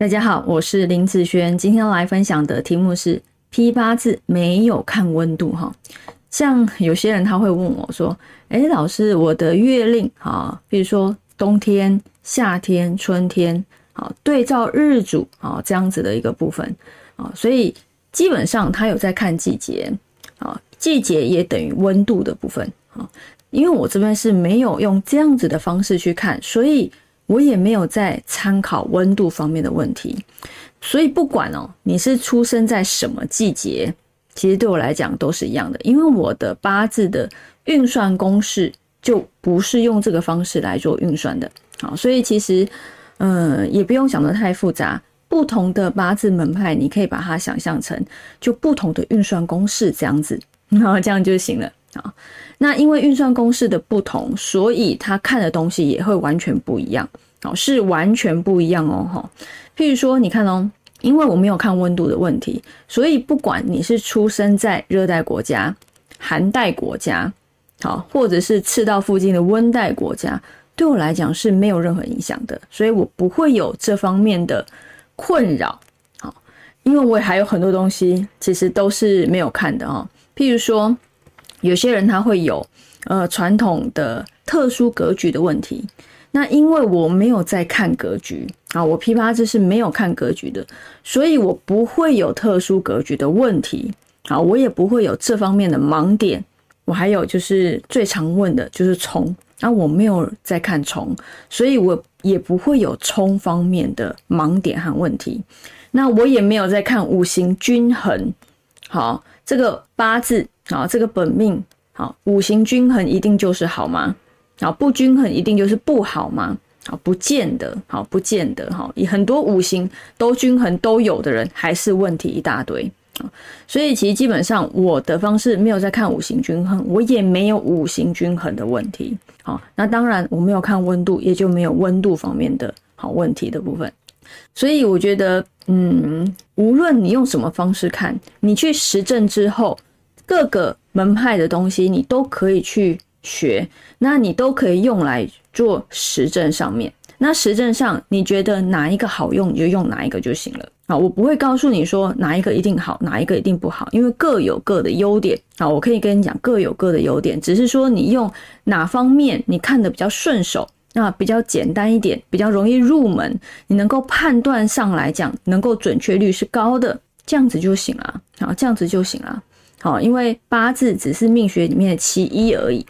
大家好，我是林子轩，今天来分享的题目是批八字没有看温度哈。像有些人他会问我说：“哎，老师，我的月令啊，比如说冬天、夏天、春天，好对照日主啊这样子的一个部分啊，所以基本上他有在看季节啊，季节也等于温度的部分啊。因为我这边是没有用这样子的方式去看，所以。我也没有在参考温度方面的问题，所以不管哦，你是出生在什么季节，其实对我来讲都是一样的，因为我的八字的运算公式就不是用这个方式来做运算的，好，所以其实，嗯，也不用想得太复杂，不同的八字门派，你可以把它想象成就不同的运算公式这样子，然后这样就行了。啊，那因为运算公式的不同，所以他看的东西也会完全不一样。哦，是完全不一样哦，哈。譬如说，你看哦，因为我没有看温度的问题，所以不管你是出生在热带国家、寒带国家，好，或者是赤道附近的温带国家，对我来讲是没有任何影响的，所以我不会有这方面的困扰。好，因为我也还有很多东西其实都是没有看的哦，譬如说。有些人他会有呃传统的特殊格局的问题，那因为我没有在看格局啊，我批八字是没有看格局的，所以我不会有特殊格局的问题啊，我也不会有这方面的盲点。我还有就是最常问的就是冲，那我没有在看冲，所以我也不会有冲方面的盲点和问题。那我也没有在看五行均衡，好，这个八字。啊，这个本命好，五行均衡一定就是好吗？啊，不均衡一定就是不好吗？啊，不见得，好，不见得，哈，很多五行都均衡都有的人，还是问题一大堆啊。所以其实基本上我的方式没有在看五行均衡，我也没有五行均衡的问题。好，那当然我没有看温度，也就没有温度方面的好问题的部分。所以我觉得，嗯，无论你用什么方式看，你去实证之后。各个门派的东西，你都可以去学，那你都可以用来做实证上面。那实证上，你觉得哪一个好用，你就用哪一个就行了啊！我不会告诉你说哪一个一定好，哪一个一定不好，因为各有各的优点啊。我可以跟你讲，各有各的优点，只是说你用哪方面你看的比较顺手，那比较简单一点，比较容易入门，你能够判断上来讲，能够准确率是高的，这样子就行了啊，这样子就行了。好，因为八字只是命学里面的其一而已，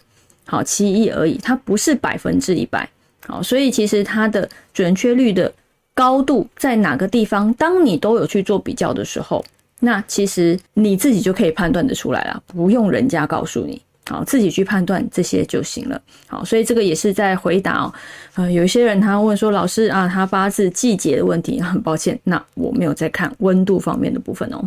好，其一而已，它不是百分之一百，好，所以其实它的准确率的高度在哪个地方？当你都有去做比较的时候，那其实你自己就可以判断的出来了，不用人家告诉你，好，自己去判断这些就行了。好，所以这个也是在回答哦，呃，有一些人他问说，老师啊，他八字季节的问题，很抱歉，那我没有在看温度方面的部分哦。